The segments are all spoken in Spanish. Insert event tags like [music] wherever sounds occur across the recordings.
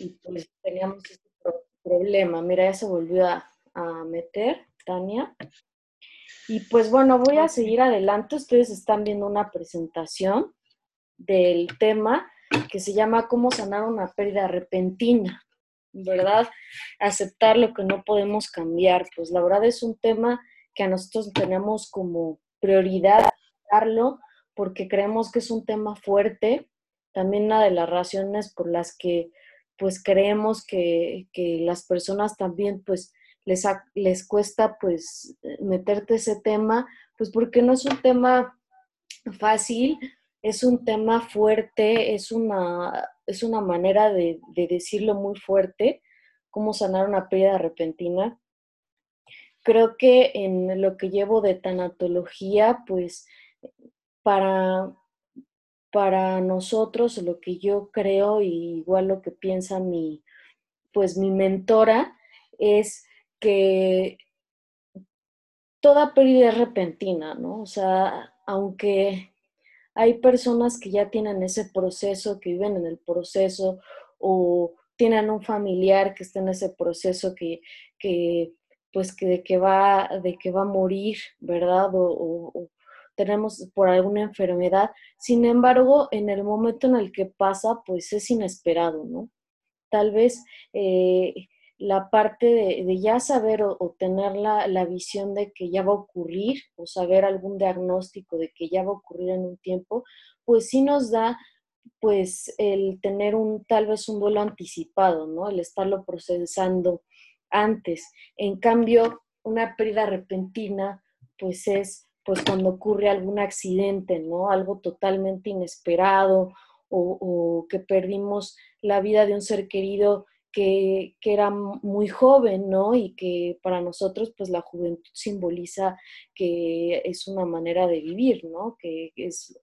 y pues teníamos este problema. Mira, ya se volvió a, meter, Tania. Y pues bueno, voy a seguir adelante. Ustedes están viendo una presentación del tema que se llama Cómo sanar una pérdida repentina, ¿verdad? Aceptar lo que no podemos cambiar. Pues la verdad es un tema que a nosotros tenemos como prioridad darlo porque creemos que es un tema fuerte. También una de las razones por las que pues creemos que, las personas también pues les, les cuesta pues meterte ese tema, pues porque no es un tema fácil, es un tema fuerte, es una, es una manera de, de decirlo muy fuerte, cómo sanar una pérdida repentina. Creo que en lo que llevo de tanatología, pues para, para nosotros, lo que yo creo, y igual lo que piensa mi, pues mi mentora, es que toda pérdida es repentina, ¿no? O sea, aunque hay personas que ya tienen ese proceso, que viven en el proceso, o tienen un familiar que está en ese proceso que, que pues que de que va, de que va a morir, ¿verdad? o, tenemos por alguna enfermedad. Sin embargo, en el momento en el que pasa, pues es inesperado, ¿no? Tal vez eh, la parte de, ya saber o, tener la, la, visión de que ya va a ocurrir o saber algún diagnóstico de que ya va a ocurrir en un tiempo, pues sí nos da pues el tener un tal vez un duelo anticipado, ¿no? El estarlo procesando antes. En cambio, una pérdida repentina pues es pues cuando ocurre algún accidente, ¿no? Algo totalmente inesperado o, que perdimos la vida de un ser querido que, era muy joven, ¿no? Y que para nosotros, pues la juventud simboliza que es una manera de vivir, ¿no? Que es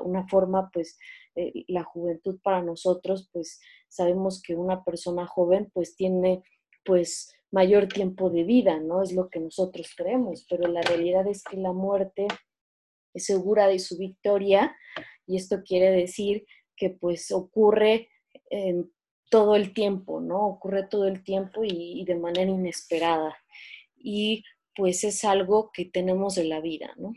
una forma, pues, eh, la juventud para nosotros, pues sabemos que una persona joven, pues tiene, pues, mayor tiempo de vida, ¿no? Es lo que nosotros creemos, pero la realidad es que la muerte es segura de su victoria y esto quiere decir que pues ocurre en todo el tiempo, ¿no? Ocurre todo el tiempo y, de manera inesperada. Y pues es algo que tenemos en la vida, ¿no?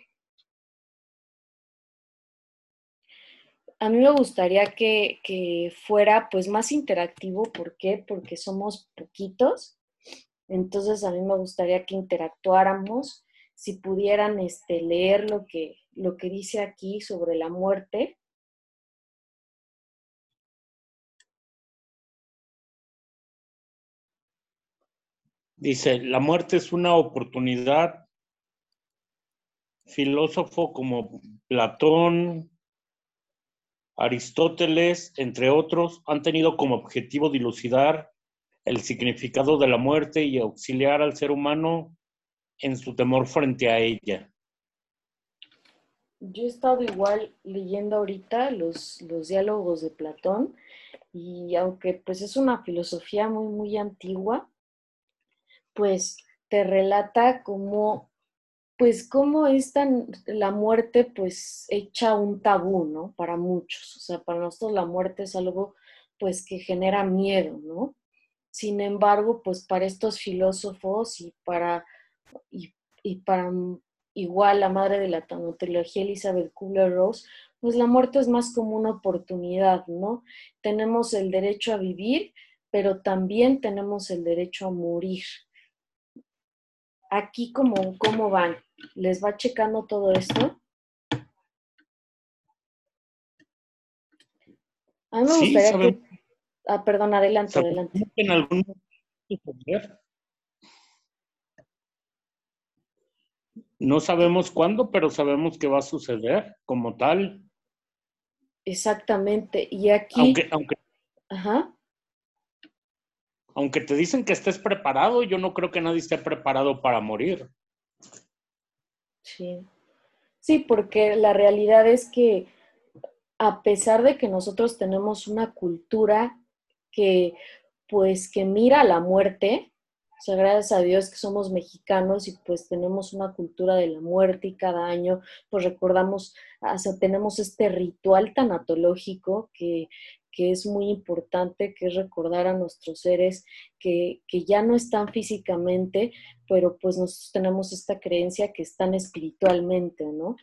A mí me gustaría que, que fuera pues más interactivo, ¿por qué? Porque somos poquitos entonces a mí me gustaría que interactuáramos, si pudieran este, leer lo que, lo que dice aquí sobre la muerte. Dice, la muerte es una oportunidad. Filósofo como Platón, Aristóteles, entre otros, han tenido como objetivo dilucidar el significado de la muerte y auxiliar al ser humano en su temor frente a ella. Yo he estado igual leyendo ahorita los, los diálogos de Platón y aunque pues es una filosofía muy, muy antigua, pues te relata cómo, pues cómo es tan la muerte pues hecha un tabú, ¿no? Para muchos, o sea, para nosotros la muerte es algo pues que genera miedo, ¿no? Sin embargo, pues para estos filósofos y para, y, para igual la madre de la tanatología, Elizabeth Kubler-Ross, pues la muerte es más como una oportunidad, ¿no? Tenemos el derecho a vivir, pero también tenemos el derecho a morir. Aquí, ¿cómo, cómo van? ¿Les va checando todo esto? A mí me gustaría que Ah, perdón, adelante, adelante. En algún No sabemos cuándo, pero sabemos que va a suceder como tal. Exactamente. Y aquí. Aunque, aunque, Ajá. aunque te dicen que estés preparado, yo no creo que nadie esté preparado para morir. Sí. Sí, porque la realidad es que a pesar de que nosotros tenemos una cultura que pues que mira la muerte, o gracias a Dios que somos mexicanos y pues tenemos una cultura de la muerte y cada año pues recordamos, o sea, tenemos este ritual tanatológico que, que es muy importante, que es recordar a nuestros seres que, que ya no están físicamente, pero pues nosotros tenemos esta creencia que están espiritualmente, ¿no?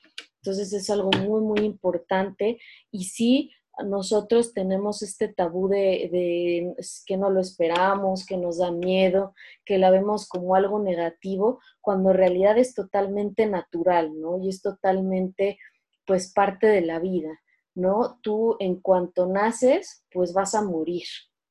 Entonces es algo muy, muy importante y sí, nosotros tenemos este tabú de, que no lo esperamos, que nos da miedo, que la vemos como algo negativo, cuando en realidad es totalmente natural, ¿no? Y es totalmente, pues, parte de la vida, ¿no? Tú en cuanto naces, pues vas a morir.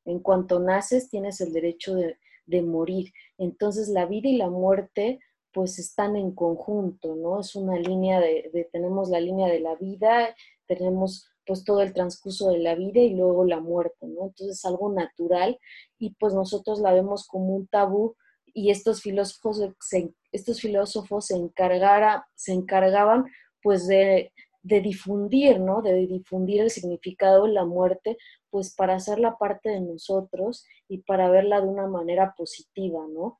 En cuanto naces, tienes el derecho de, morir. Entonces, la vida y la muerte, pues, están en conjunto, ¿no? Es una línea de tenemos la línea de la vida, tenemos pues todo el transcurso de la vida y luego la muerte, ¿no? Entonces es algo natural y pues nosotros la vemos como un tabú y estos filósofos se, estos filósofos se, encargara, se encargaban pues de, de difundir, ¿no? De difundir el significado de la muerte, pues para hacerla parte de nosotros y para verla de una manera positiva, ¿no?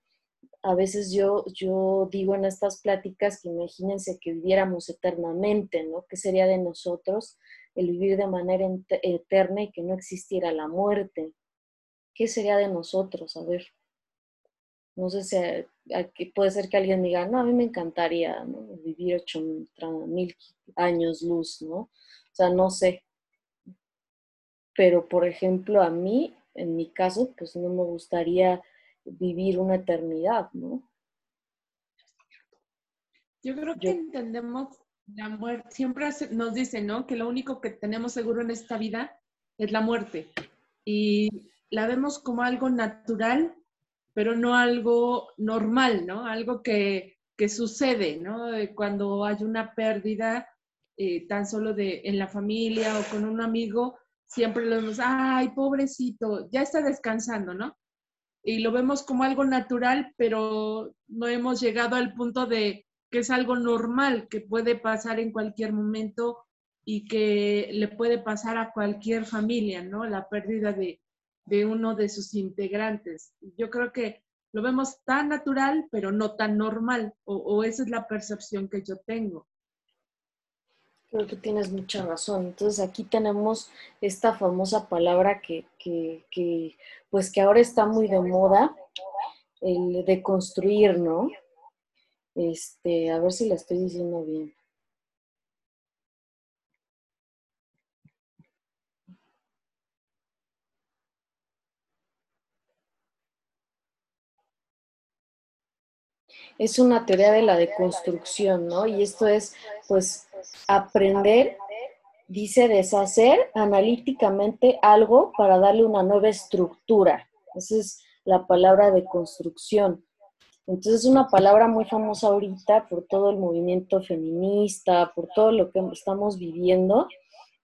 A veces yo, yo digo en estas pláticas que imagínense que viviéramos eternamente, ¿no? ¿Qué sería de nosotros? El vivir de manera eterna y que no existiera la muerte. ¿Qué sería de nosotros? A ver, no sé si puede ser que alguien diga, no, a mí me encantaría vivir ocho mil años luz, ¿no? O sea, no sé. Pero, por ejemplo, a mí, en mi caso, pues no me gustaría vivir una eternidad, ¿no? Yo creo que entendemos la muerte, siempre nos dicen, ¿no? Que lo único que tenemos seguro en esta vida es la muerte. Y la vemos como algo natural, pero no algo normal, ¿no? Algo que, sucede, ¿no? Cuando hay una pérdida eh, tan solo de en la familia o con un amigo, siempre lo vemos, ay, pobrecito, ya está descansando, ¿no? Y lo vemos como algo natural, pero no hemos llegado al punto de que es algo normal, que puede pasar en cualquier momento y que le puede pasar a cualquier familia, ¿no? La pérdida de, uno de sus integrantes. Yo creo que lo vemos tan natural, pero no tan normal, o, esa es la percepción que yo tengo. Creo que tienes mucha razón. Entonces aquí tenemos esta famosa palabra que, que, pues que ahora está muy de moda, el de construir, ¿no? Este, a ver si la estoy diciendo bien. Es una teoría de la deconstrucción, ¿no? Y esto es, pues, aprender, dice, deshacer analíticamente algo para darle una nueva estructura. Esa es la palabra de construcción. Entonces es una palabra muy famosa ahorita por todo el movimiento feminista, por todo lo que estamos viviendo,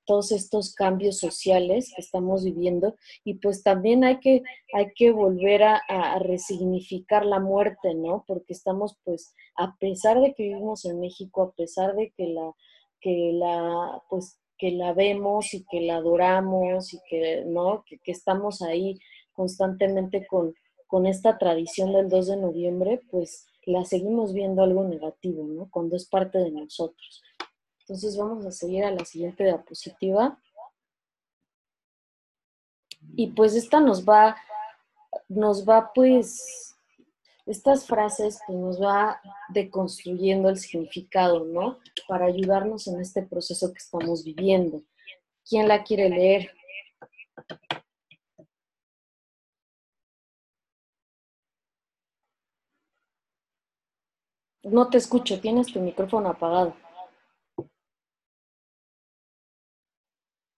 todos estos cambios sociales que estamos viviendo y pues también hay que, hay que volver a, resignificar la muerte, ¿no? Porque estamos pues, a pesar de que vivimos en México, a pesar de que la, que la, pues, que la vemos y que la adoramos y que, ¿no? que estamos ahí constantemente con, con esta tradición del 2 de noviembre, pues la seguimos viendo algo negativo, ¿no? Cuando es parte de nosotros. Entonces vamos a seguir a la siguiente diapositiva. Y pues esta nos va, nos va pues, estas frases pues nos va deconstruyendo el significado, ¿no? Para ayudarnos en este proceso que estamos viviendo. ¿Quién la quiere leer? No te escucho, tienes tu micrófono apagado.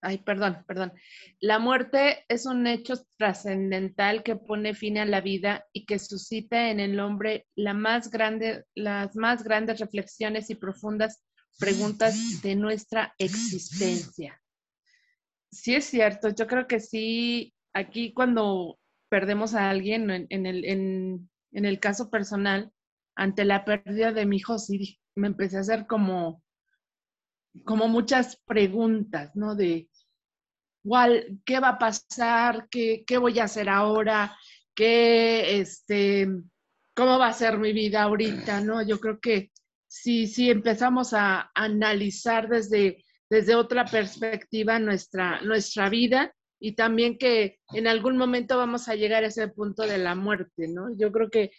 Ay, perdón, perdón. La muerte es un hecho trascendental que pone fin a la vida y que suscita en el hombre las más grandes reflexiones y profundas preguntas de nuestra existencia. Sí es cierto, yo creo que sí, aquí cuando perdemos a alguien en, el, en el caso personal, ante la pérdida de mi hijo, sí me empecé a hacer como, como muchas preguntas, ¿no? De, igual, ¿qué va a pasar? ¿Qué, qué voy a hacer ahora? ¿Qué, este, cómo va a ser mi vida ahorita, ¿no? Yo creo que si, si empezamos a analizar desde, desde otra perspectiva nuestra, nuestra vida y también que en algún momento vamos a llegar a ese punto de la muerte, ¿no? Yo creo que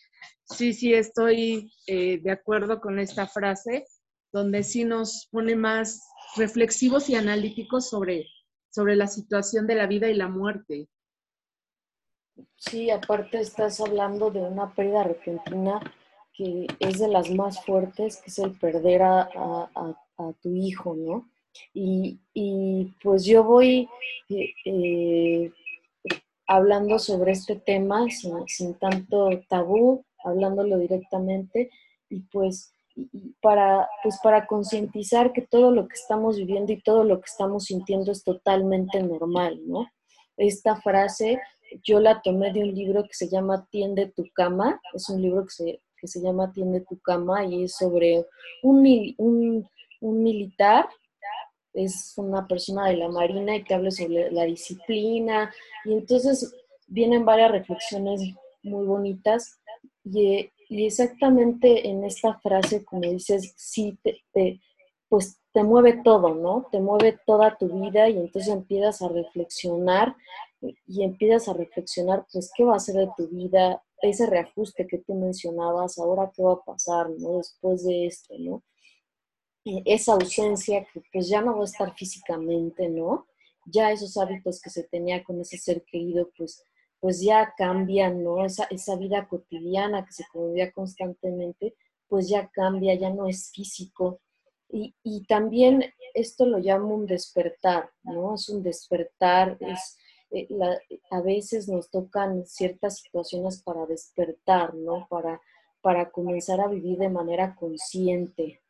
sí, sí estoy eh, de acuerdo con esta frase, donde sí nos pone más reflexivos y analíticos sobre, sobre la situación de la vida y la muerte. Sí, aparte estás hablando de una pérdida repentina que es de las más fuertes, que es el perder a, tu hijo, ¿no? Y, pues yo voy eh, eh, hablando sobre este tema sin, tanto tabú, hablándolo directamente y pues para, pues para concientizar que todo lo que estamos viviendo y todo lo que estamos sintiendo es totalmente normal, ¿no? Esta frase yo la tomé de un libro que se llama Tiende tu cama, es un libro que se, que se llama Tiende tu cama y es sobre un, un, un militar, es una persona de la Marina y que habla sobre la disciplina y entonces vienen varias reflexiones muy bonitas y, y exactamente en esta frase, como dices, sí, te, te, pues te mueve todo, ¿no? Te mueve toda tu vida y entonces empiezas a reflexionar y empiezas a reflexionar, pues, ¿qué va a ser de tu vida? Ese reajuste que tú mencionabas, ahora qué va a pasar, ¿no? Después de esto, ¿no? Esa ausencia que pues ya no va a estar físicamente, ¿no? Ya esos hábitos que se tenía con ese ser querido, pues, pues ya cambian, ¿no? Esa, esa vida cotidiana que se convivía constantemente, pues ya cambia, ya no es físico. Y, y también esto lo llamo un despertar, ¿no? Es un despertar, es eh, a veces nos tocan ciertas situaciones para despertar, ¿no? Para, para comenzar a vivir de manera consciente,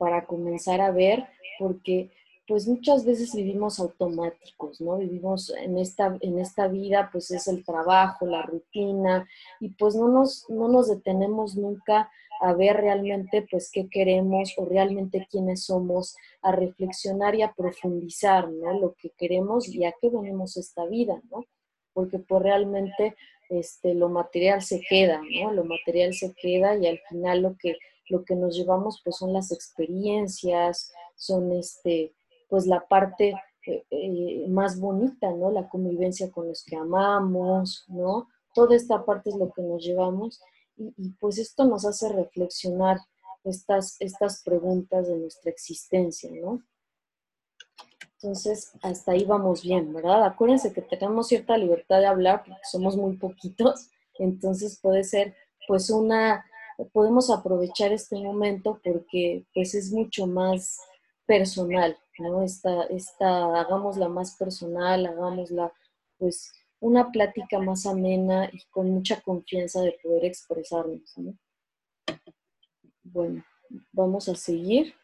para comenzar a ver, porque pues muchas veces vivimos automáticos, ¿no? Vivimos en esta, en esta vida, pues es el trabajo, la rutina, y pues no nos, no nos detenemos nunca a ver realmente pues qué queremos o realmente quiénes somos, a reflexionar y a profundizar, ¿no? Lo que queremos y a qué venimos esta vida, ¿no? Porque pues realmente este, lo material se queda, ¿no? Lo material se queda y al final lo que, lo que nos llevamos pues son las experiencias, son este, pues la parte eh, eh, más bonita, ¿no? La convivencia con los que amamos, ¿no? Toda esta parte es lo que nos llevamos y, pues esto nos hace reflexionar estas, estas preguntas de nuestra existencia, ¿no? Entonces, hasta ahí vamos bien, ¿verdad? Acuérdense que tenemos cierta libertad de hablar porque somos muy poquitos, entonces puede ser pues una, podemos aprovechar este momento porque pues es mucho más personal, ¿no? Esta, esta, hagámosla más personal, hagámosla pues una plática más amena y con mucha confianza de poder expresarnos. Bueno, vamos a seguir.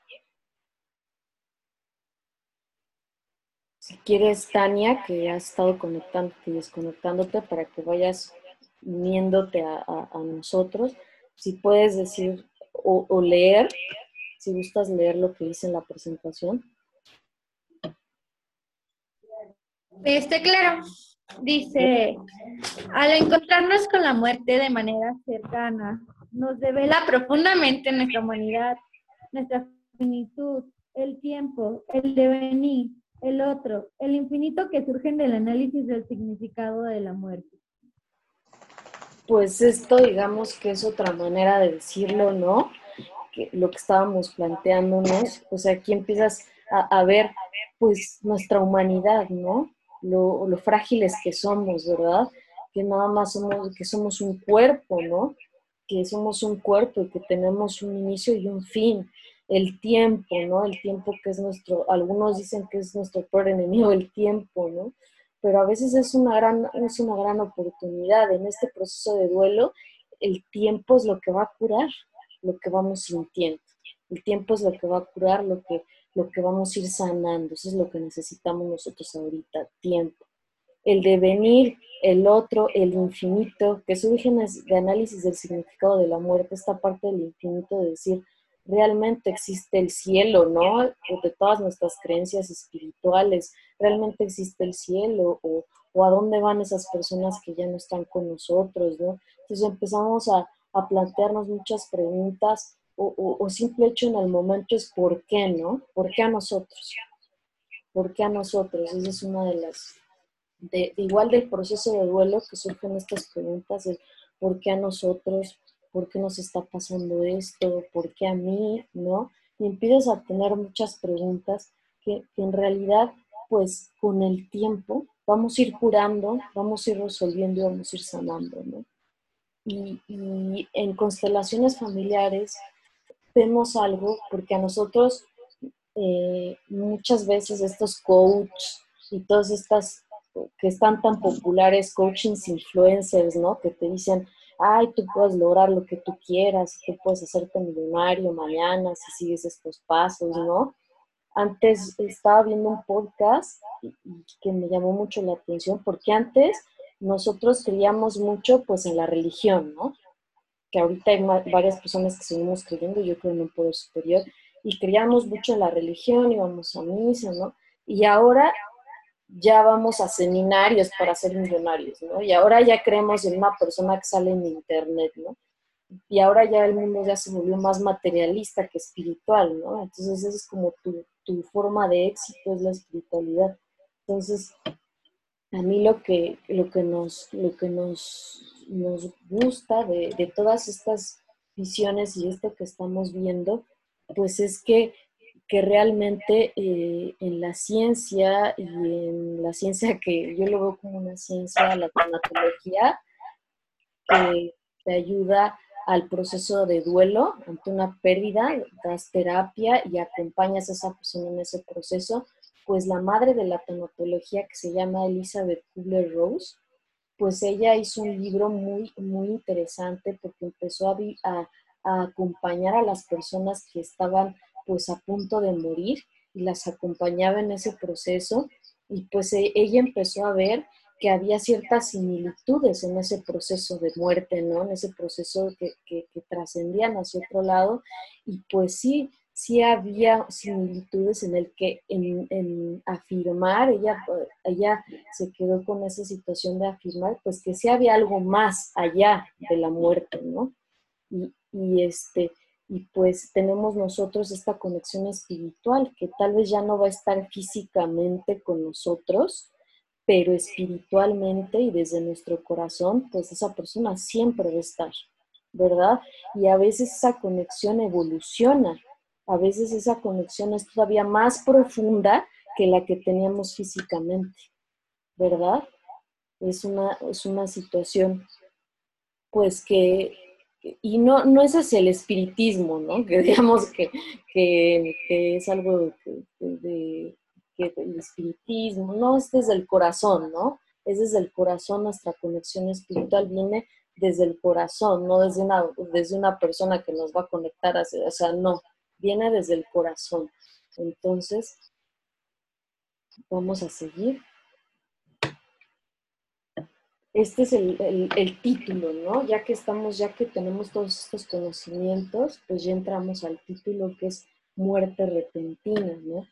Si quieres, Tania, que has estado conectándote y desconectándote para que vayas uniéndote a, nosotros, si puedes decir o, leer, si gustas leer lo que dice en la presentación. Este, claro. Dice, al encontrarnos con la muerte de manera cercana, nos devela profundamente nuestra humanidad, nuestra finitud, el tiempo, el devenir, el otro, el infinito que surgen del análisis del significado de la muerte. Pues esto digamos que es otra manera de decirlo, ¿no? Que lo que estábamos planteándonos, pues aquí empiezas a, a ver pues nuestra humanidad, ¿no? lo, frágiles que somos, ¿verdad? Que nada más somos, que somos un cuerpo, ¿no? Que somos un cuerpo y que tenemos un inicio y un fin. El tiempo, ¿no? El tiempo que es nuestro, algunos dicen que es nuestro peor enemigo, el tiempo, ¿no? Pero a veces es una gran, es una gran oportunidad. En este proceso de duelo, el tiempo es lo que va a curar lo que vamos sintiendo. El tiempo es lo que va a curar lo que lo que vamos a ir sanando. Eso es lo que necesitamos nosotros ahorita, tiempo. El devenir, el otro, el infinito, que su origen es de análisis del significado de la muerte, esta parte del infinito de decir, realmente existe el cielo, ¿no? De todas nuestras creencias espirituales, realmente existe el cielo o, o, a dónde van esas personas que ya no están con nosotros, ¿no? Entonces empezamos a, plantearnos muchas preguntas o, o, simple hecho en el momento es por qué, ¿no? ¿Por qué a nosotros? ¿Por qué a nosotros? Esa es una de las, igual del proceso de duelo que surgen estas preguntas de por qué a nosotros, por qué nos está pasando esto, por qué a mí, ¿no? Y empiezas a tener muchas preguntas que, que en realidad, pues con el tiempo vamos a ir curando, vamos a ir resolviendo y vamos a ir sanando, ¿no? Y, y en constelaciones familiares vemos algo, porque a nosotros eh, muchas veces estos coaches y todas estas que están tan populares, coachings influencers, ¿no? Que te dicen, ay, tú puedes lograr lo que tú quieras, tú puedes hacerte millonario mañana si sigues estos pasos, ¿no? Antes estaba viendo un podcast que me llamó mucho la atención, porque antes nosotros creíamos mucho pues en la religión, ¿no? Que ahorita hay varias personas que seguimos creyendo, yo creo en un poder superior, y creíamos mucho en la religión, íbamos a misa, ¿no? Y ahora ya vamos a seminarios para ser millonarios, ¿no? Y ahora ya creemos en una persona que sale en internet, ¿no? Y ahora ya el mundo ya se volvió más materialista que espiritual, ¿no? Entonces esa es como tu, tu forma de éxito, es la espiritualidad. Entonces, a mí lo que, lo que, nos, lo que nos, nos gusta de, de todas estas visiones y esto que estamos viendo, pues es que que realmente eh, en la ciencia y en la ciencia que yo lo veo como una ciencia, la tanatología, que te ayuda al proceso de duelo ante una pérdida, das terapia y acompañas a esa persona en ese proceso, pues la madre de la tanatología que se llama Elizabeth Kubler-Rose, pues ella hizo un libro muy, muy interesante porque empezó a, a acompañar a las personas que estaban pues a punto de morir y las acompañaba en ese proceso y pues e, ella empezó a ver que había ciertas similitudes en ese proceso de muerte, ¿no? En ese proceso que, que, trascendían hacia otro lado y pues sí, sí había similitudes en el que en, en, afirmar, ella, ella se quedó con esa situación de afirmar, pues que sí había algo más allá de la muerte, ¿no? Y este, y pues tenemos nosotros esta conexión espiritual que tal vez ya no va a estar físicamente con nosotros, pero espiritualmente y desde nuestro corazón, pues esa persona siempre va a estar, ¿verdad? Y a veces esa conexión evoluciona, a veces esa conexión es todavía más profunda que la que teníamos físicamente, ¿verdad? Es una, es una situación pues que y no, no es hacia el espiritismo, ¿no? [laughs] Que digamos que, es algo de, que el espiritismo, no, es desde el corazón, ¿no? Es desde el corazón, nuestra conexión espiritual viene desde el corazón, no desde una, desde una persona que nos va a conectar, o sea, no, viene desde el corazón. Entonces, vamos a seguir este es el, título, ¿no? Ya que estamos, ya que tenemos todos estos conocimientos, pues ya entramos al título que es muerte repentina, ¿no?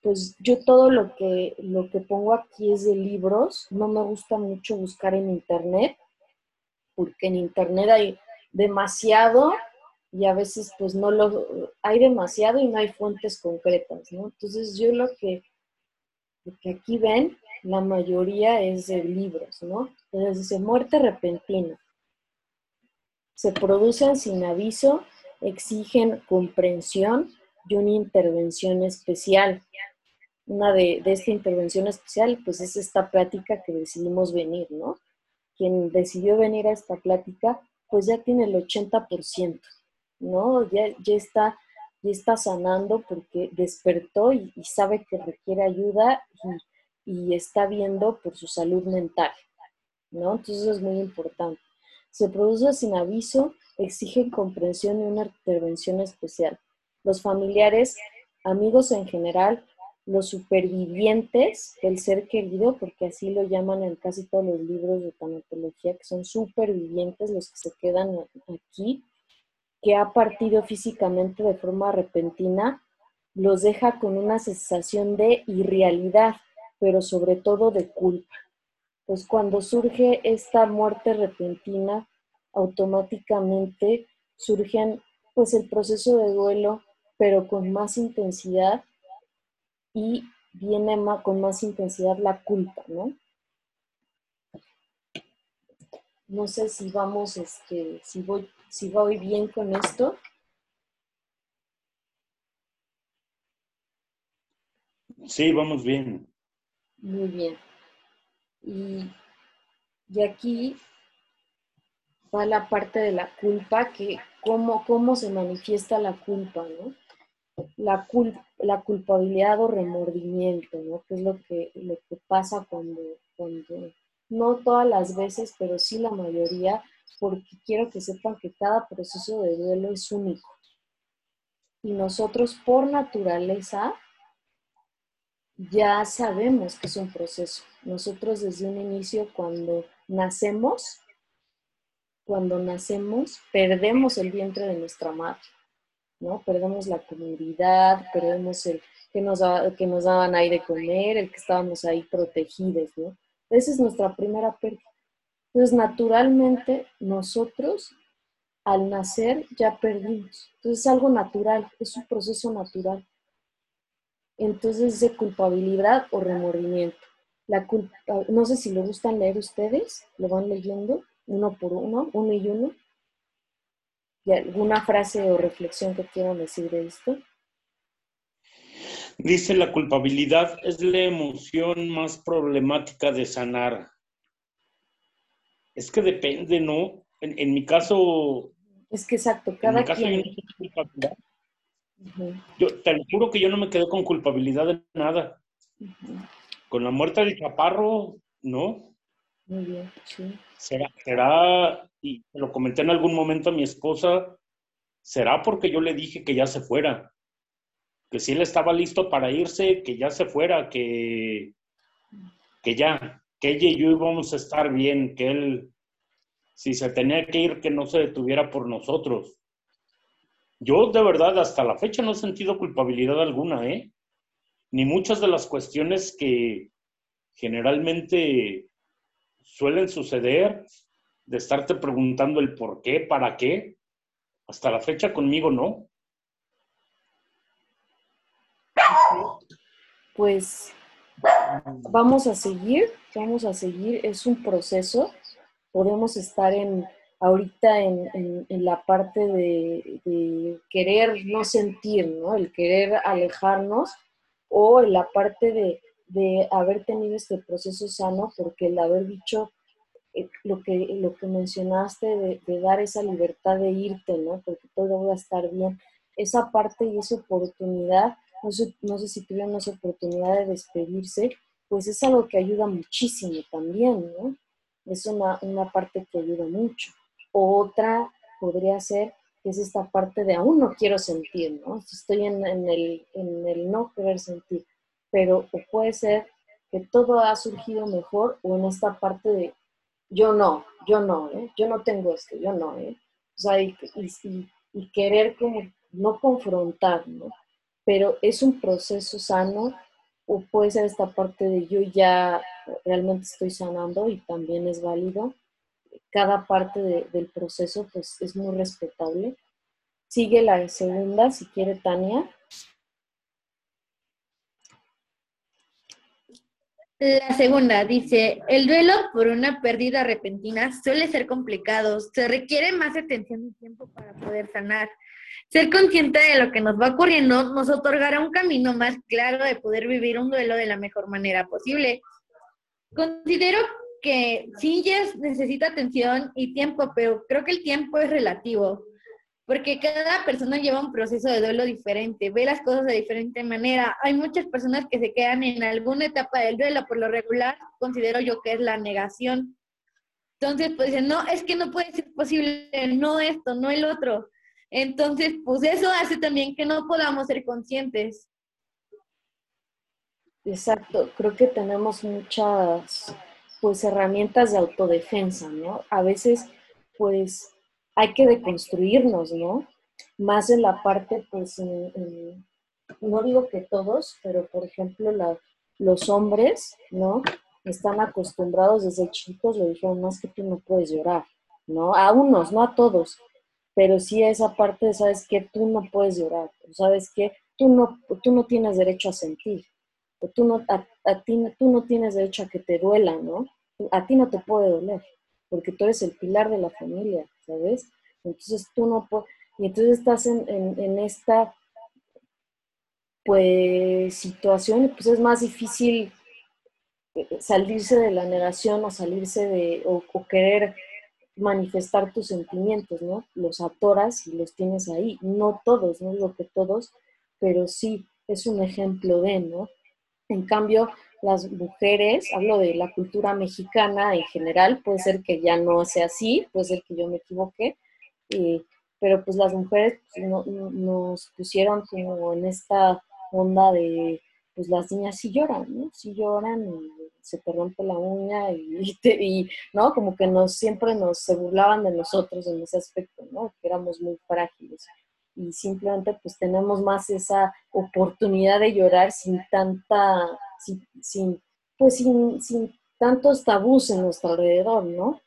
Pues yo todo lo que, lo que pongo aquí es de libros, no me gusta mucho buscar en internet, porque en internet hay demasiado y a veces pues no lo, hay demasiado y no hay fuentes concretas, ¿no? Entonces yo lo que, lo que aquí ven la mayoría es de libros, ¿no? Entonces dice muerte repentina. Se producen sin aviso, exigen comprensión y una intervención especial. Una de, de esta intervención especial, pues es esta plática que decidimos venir, ¿no? Quien decidió venir a esta plática, pues ya tiene el 80%, ¿no? Ya, ya está ya está sanando porque despertó y, y, sabe que requiere ayuda y y está viendo por su salud mental, ¿no? Entonces eso es muy importante. Se produce sin aviso, exigen comprensión y una intervención especial. Los familiares, amigos en general, los supervivientes del ser querido, porque así lo llaman en casi todos los libros de tanatología, que son supervivientes los que se quedan aquí, que ha partido físicamente de forma repentina, los deja con una sensación de irrealidad, pero sobre todo de culpa. Pues cuando surge esta muerte repentina, automáticamente surge pues el proceso de duelo, pero con más intensidad y viene con más intensidad la culpa, ¿no? No sé si vamos, este, si voy, si voy bien con esto. Sí, vamos bien. Muy bien. Y, y aquí va la parte de la culpa, que cómo, cómo se manifiesta la culpa, ¿no? La, la culpabilidad o remordimiento, ¿no? Que es lo que, lo que pasa cuando, cuando, no todas las veces, pero sí la mayoría, porque quiero que sepan que cada proceso de duelo es único. Y nosotros por naturaleza ya sabemos que es un proceso. Nosotros desde un inicio, cuando nacemos, cuando nacemos, perdemos el vientre de nuestra madre, ¿no? Perdemos la comunidad, perdemos el que nos, que nos daban ahí de comer, el que estábamos ahí protegidos, ¿no? Esa es nuestra primera pérdida. Entonces, naturalmente, nosotros al nacer ya perdimos. Entonces, es algo natural, es un proceso natural. Entonces, de culpabilidad o remordimiento. La culpa, no sé si lo gustan leer ustedes, lo van leyendo uno por uno, uno y uno. ¿Y alguna frase o reflexión que quieran decir de esto? Dice la culpabilidad es la emoción más problemática de sanar. Es que depende, ¿no? En, mi caso... Es que exacto, cada en mi caso quien... yo te juro que yo no me quedé con culpabilidad de nada. Con la muerte del chaparro, no. Muy bien, sí. Será, será, y lo comenté en algún momento a mi esposa, será porque yo le dije que ya se fuera, que si él estaba listo para irse, que ya se fuera, que, que ya, que ella y yo íbamos a estar bien, que él, si se tenía que ir, que no se detuviera por nosotros. Yo de verdad hasta la fecha no he sentido culpabilidad alguna, ¿eh? Ni muchas de las cuestiones que generalmente suelen suceder de estarte preguntando el por qué, para qué. Hasta la fecha conmigo no. Pues vamos a seguir, vamos a seguir, es un proceso. Podemos estar en ahorita en, la parte de, de, querer no sentir, ¿no? El querer alejarnos o en la parte de de haber tenido este proceso sano, porque el haber dicho eh, lo, que, lo que mencionaste de, dar esa libertad de irte, ¿no? Porque todo va a estar bien. Esa parte y esa oportunidad, no sé, no sé si tuvieron esa oportunidad de despedirse, pues es algo que ayuda muchísimo también, ¿no? Es una, una parte que ayuda mucho. Otra podría ser que es esta parte de aún no quiero sentir, ¿no? Estoy en, el no querer sentir pero puede ser que todo ha surgido mejor o en esta parte de yo no, yo no, ¿eh? yo no tengo esto, yo no, ¿eh? o sea, y, y, querer como no confrontar, ¿no? Pero es un proceso sano o puede ser esta parte de yo ya realmente estoy sanando y también es válido. Cada parte del proceso pues es muy respetable. Sigue la segunda, si quiere Tania. La segunda dice, el duelo por una pérdida repentina suele ser complicado, se requiere más atención y tiempo para poder sanar. Ser consciente de lo que nos va ocurriendo nos otorgará un camino más claro de poder vivir un duelo de la mejor manera posible. Considero que sí, necesita atención y tiempo, pero creo que el tiempo es relativo porque cada persona lleva un proceso de duelo diferente, ve las cosas de diferente manera. Hay muchas personas que se quedan en alguna etapa del duelo, por lo regular considero yo que es la negación. Entonces, pues dicen, no, es que no puede ser posible, no esto, no el otro. Entonces, pues eso hace también que no podamos ser conscientes. Exacto, creo que tenemos muchas pues herramientas de autodefensa, ¿no? A veces pues hay que deconstruirnos, ¿no? Más en la parte, pues, no digo que todos, pero por ejemplo, los hombres, ¿no? Están acostumbrados desde chicos, le dijeron, más que tú no puedes llorar, ¿no? A unos, no a todos, pero sí esa parte ¿sabes que Tú no puedes llorar, ¿sabes que Tú no, tú no tienes derecho a sentir, o tú no, a, ti, tú no tienes derecho a que te duela, ¿no? A ti no te puede doler. porque tú eres el pilar de la familia, ¿sabes? Entonces tú no puedes, y entonces estás en, en, esta pues situación pues es más difícil eh, salirse de la negación o salirse de, o, o, querer manifestar tus sentimientos, ¿no? Los atoras y los tienes ahí. No todos, no digo que todos, pero sí es un ejemplo de, ¿no? En cambio, las mujeres, hablo de la cultura mexicana en general, puede ser que ya no sea así, puede ser que yo me equivoque, pero pues las mujeres pues, nos pusieron como en esta onda de, pues las niñas sí lloran, ¿no? Sí lloran y se te rompe la uña y, [laughs] y, ¿no? Como que nos siempre nos se burlaban de nosotros en ese aspecto, ¿no? Que éramos muy frágiles y simplemente pues tenemos más esa oportunidad de llorar sin tanta, sin, pues sin, sin tantos tabús en nuestro alrededor, ¿no?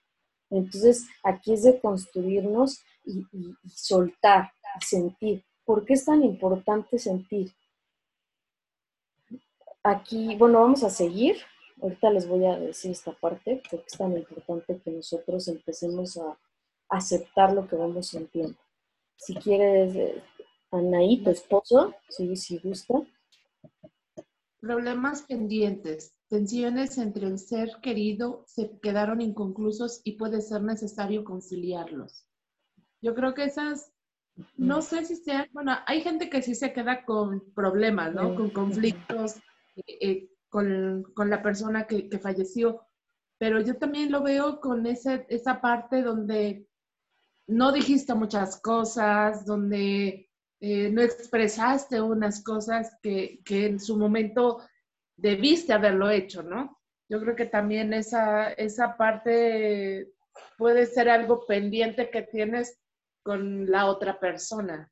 Entonces aquí es de construirnos y, soltar sentir. ¿Por qué es tan importante sentir? Aquí, bueno, vamos a seguir. Ahorita les voy a decir esta parte, porque es tan importante que nosotros empecemos a aceptar lo que vamos sintiendo. Si quieres, eh, Anaí, tu esposo, si, si gusta. Problemas pendientes, tensiones entre el ser querido se quedaron inconclusos y puede ser necesario conciliarlos. Yo creo que esas, no sé si sea, bueno, hay gente que sí se queda con problemas, ¿no? Con conflictos eh, eh, con, con, la persona que, que, falleció, pero yo también lo veo con ese, esa parte donde no dijiste muchas cosas, donde eh, no expresaste unas cosas que, en su momento debiste haberlo hecho, ¿no? Yo creo que también esa, esa parte puede ser algo pendiente que tienes con la otra persona.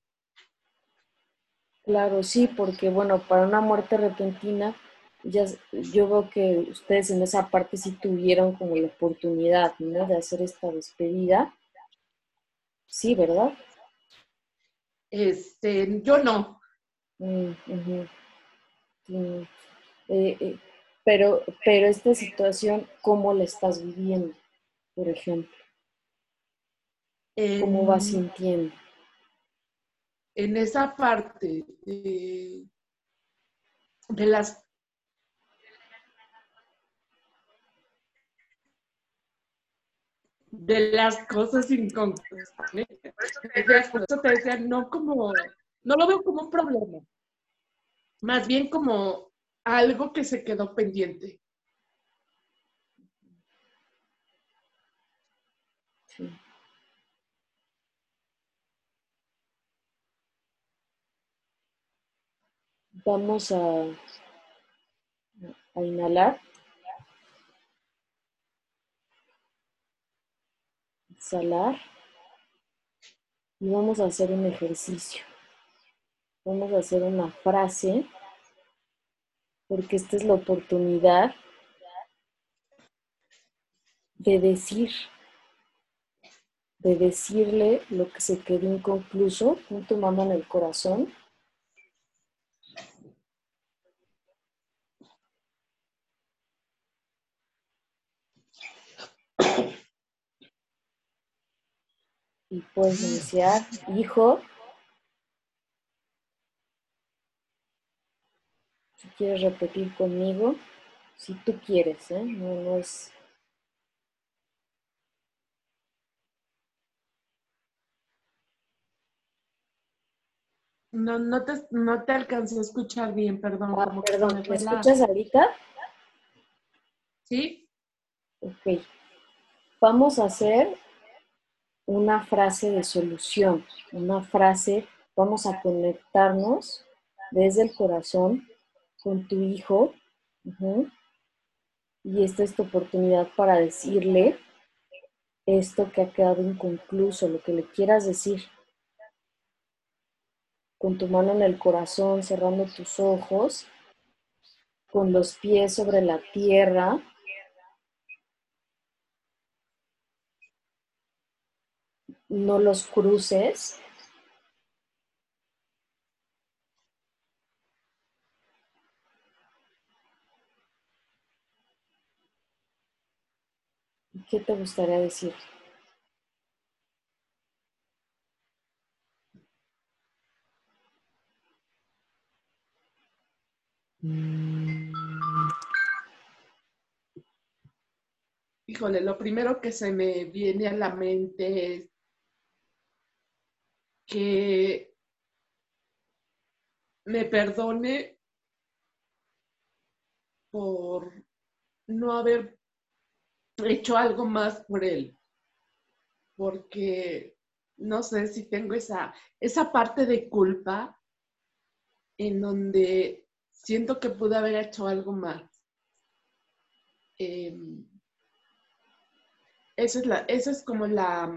Claro, sí, porque bueno, para una muerte repentina, ya, yo veo que ustedes en esa parte sí tuvieron como la oportunidad, ¿no? De hacer esta despedida Sí, ¿verdad? Este, yo no. Mm, eh, eh, pero, pero esta situación, ¿cómo la estás viviendo, por ejemplo? ¿Cómo vas sintiendo? En esa parte de las de las cosas inconclusas. Por eso te decía, no como, no lo veo como un problema, más bien como algo que se quedó pendiente. Vamos a, a inhalar. Exhalar y vamos a hacer un ejercicio. Vamos a hacer una frase porque esta es la oportunidad de decir, de decirle lo que se quedó inconcluso, con tu mano en el corazón y puedes iniciar, hijo. Si quieres repetir conmigo, si tú quieres, ¿eh? no, no es... No, no te, no te alcancé a escuchar bien, perdón. Ah, perdón, ¿me escuchas ahorita? Sí. Ok. Vamos a hacer una frase de solución, una frase, vamos a conectarnos desde el corazón con tu hijo. Y esta es tu oportunidad para decirle esto que ha quedado inconcluso, lo que le quieras decir. Con tu mano en el corazón, cerrando tus ojos, con los pies sobre la tierra no los cruces. ¿Qué te gustaría decir? Híjole, lo primero que se me viene a la mente es que me perdone por no haber hecho algo más por él, porque no sé si tengo esa, esa parte de culpa en donde siento que pude haber hecho algo más. Esa es, la, esa es como la,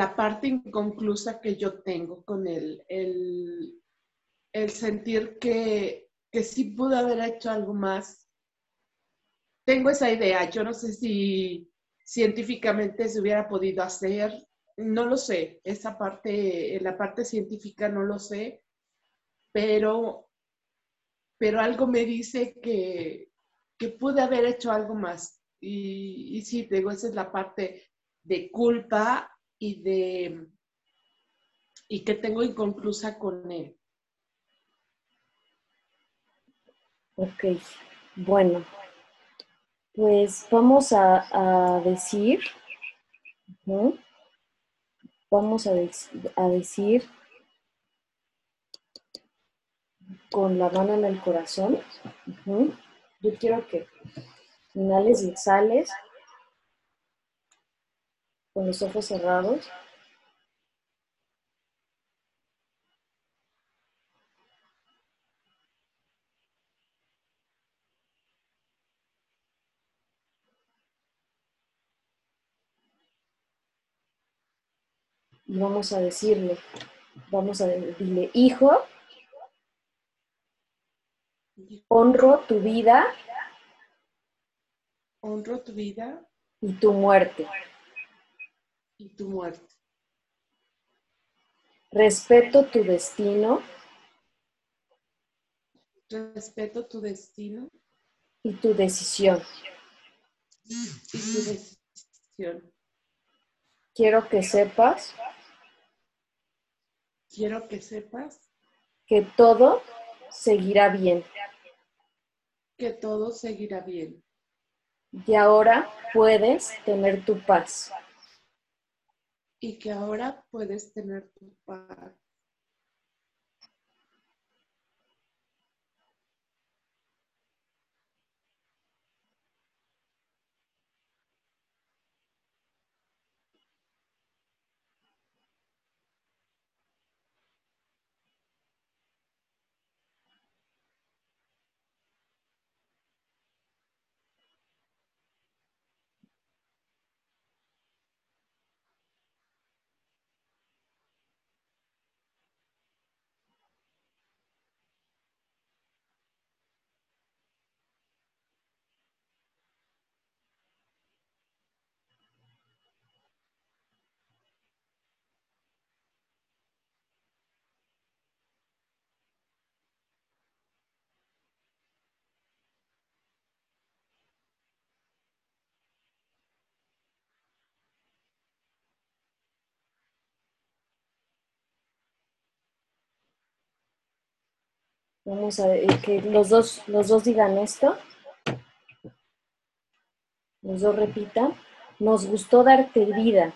la parte inconclusa que yo tengo con él, el, el sentir que, que sí pude haber hecho algo más. Tengo esa idea, yo no sé si científicamente se hubiera podido hacer, no lo sé, esa parte, la parte científica no lo sé, pero, pero algo me dice que, que pude haber hecho algo más. Y, y sí, digo, esa es la parte de culpa y de y que tengo inconclusa con él. Ok, bueno, pues vamos a, decir, vamos a, a, decir con la mano en el corazón. Yo quiero que inhales y exhales con los ojos cerrados. Y vamos a decirle, vamos a decirle, hijo, honro tu vida. Honro tu vida. Y tu muerte y tu muerte. Respeto tu destino. Respeto tu destino. Y tu decisión. Y tu decisión. Quiero que sepas. Quiero que sepas. Que todo seguirá bien. Que todo seguirá bien. Y ahora puedes tener tu paz y que ahora puedes tener tu paz. Vamos a ver, que los dos, los dos digan esto. Los dos repitan. Nos gustó darte vida.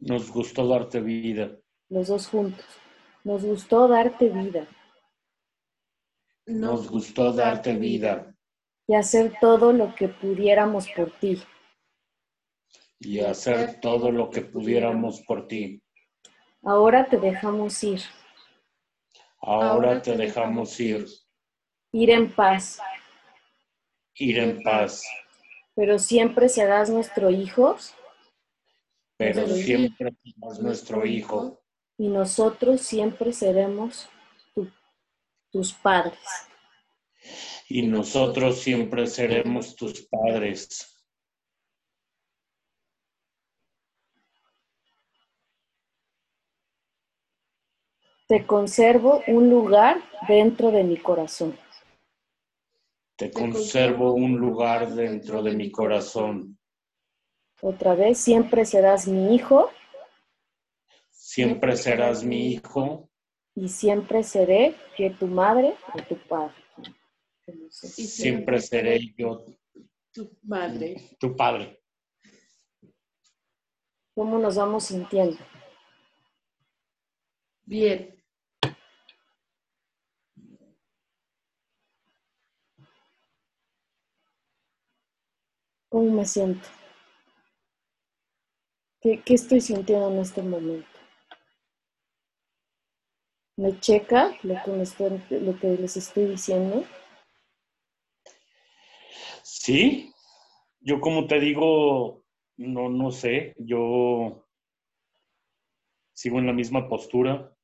Nos gustó darte vida. Los dos juntos. Nos gustó darte vida. Nos gustó darte vida. Y hacer todo lo que pudiéramos por ti. Y hacer todo lo que pudiéramos por ti. Ahora te dejamos ir. Ahora te dejamos ir. Ir en paz. Ir en paz. Pero siempre serás nuestro hijo. Pero siempre serás nuestro hijo. Y nosotros siempre seremos tus padres. Y nosotros siempre seremos tus padres. Te conservo un lugar dentro de mi corazón. Te conservo un lugar dentro de mi corazón. Otra vez, siempre serás mi hijo Siempre serás mi hijo y siempre seré que tu madre o tu padre. Siempre seré yo tu madre. Tu padre. ¿Cómo nos vamos sintiendo? Bien. ¿Cómo me siento? ¿Qué, ¿Qué, estoy sintiendo en este momento? ¿Me checa lo que, lo que les estoy diciendo? Sí, yo como te digo, no, no sé, yo sigo en la misma postura.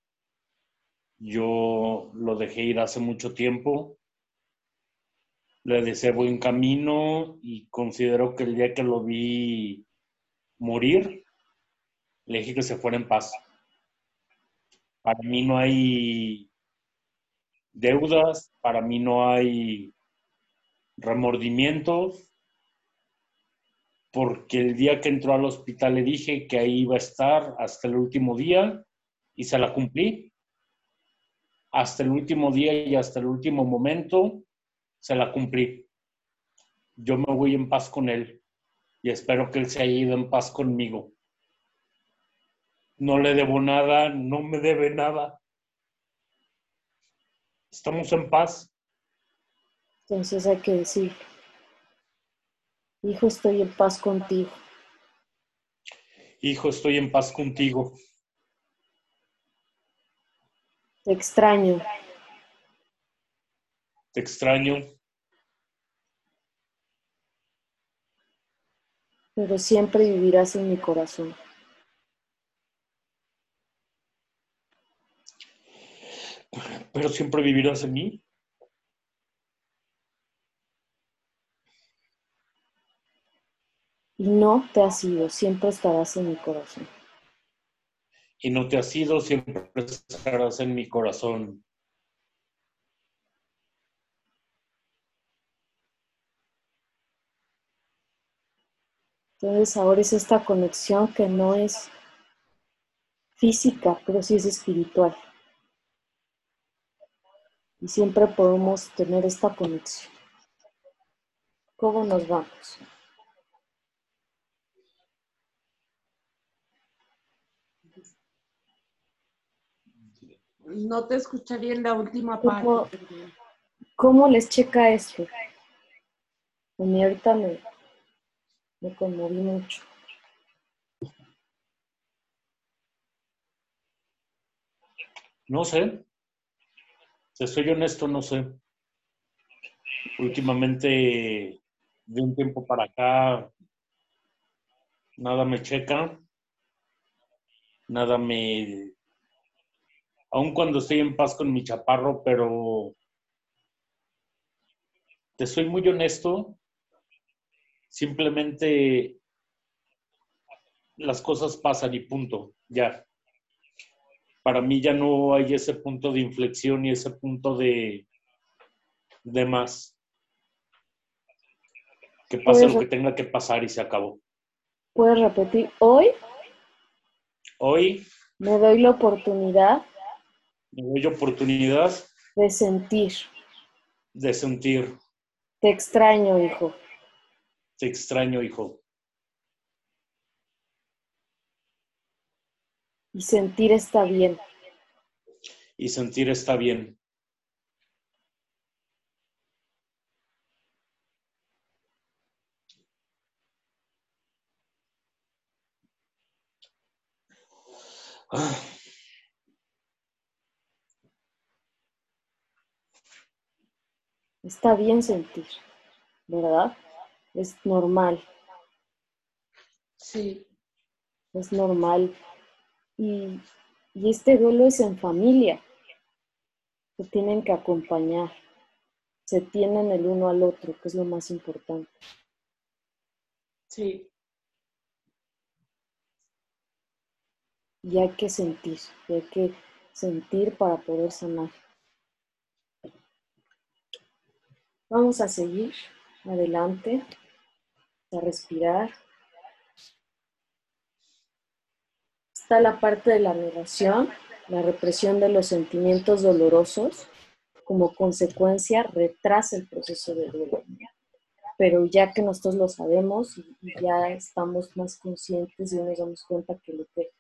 Yo lo dejé ir hace mucho tiempo. Le deseo buen camino y considero que el día que lo vi morir, le dije que se fuera en paz. Para mí no hay deudas, para mí no hay remordimientos, porque el día que entró al hospital le dije que ahí iba a estar hasta el último día y se la cumplí. Hasta el último día y hasta el último momento se la cumplí. Yo me voy en paz con él y espero que él se haya ido en paz conmigo no le debo nada, no me debe nada. Estamos en paz. Entonces hay que decir, hijo, estoy en paz contigo. Hijo, estoy en paz contigo. Te extraño. Te extraño. Pero siempre vivirás en mi corazón. pero siempre vivirás en mí. Y no te has ido, siempre estarás en mi corazón. Y no te has ido, siempre estarás en mi corazón. Entonces ahora es esta conexión que no es física, pero sí es espiritual y siempre podemos tener esta conexión. ¿Cómo nos vamos? No te escucharía en la última parte. ¿Cómo, les checa esto? Mí ahorita me, me conmoví mucho. No sé, te soy honesto, no sé. Últimamente, de un tiempo para acá, nada me checa, nada me... Aun cuando estoy en paz con mi chaparro, pero te soy muy honesto, simplemente las cosas pasan y punto, ya para mí ya no hay ese punto de inflexión y ese punto de, de más. Que pase lo que tenga que pasar y se acabó. ¿Puedes repetir? Hoy. Hoy. Me doy la oportunidad. Me doy la oportunidad. De sentir. De sentir. Te extraño, hijo. Te extraño, hijo. Y sentir está bien. Y sentir está bien. Está bien sentir, ¿verdad? Es normal. Sí. Es normal y, este duelo es en familia. Se tienen que acompañar. Se tienen el uno al otro, que es lo más importante. Sí. Y hay que sentir, hay que sentir para poder sanar. Vamos a seguir adelante, a respirar. Está la parte de la negación, la represión de los sentimientos dolorosos. Como consecuencia, retrasa el proceso de duelo. Pero ya que nosotros lo sabemos y ya estamos más conscientes y nos damos cuenta que lo que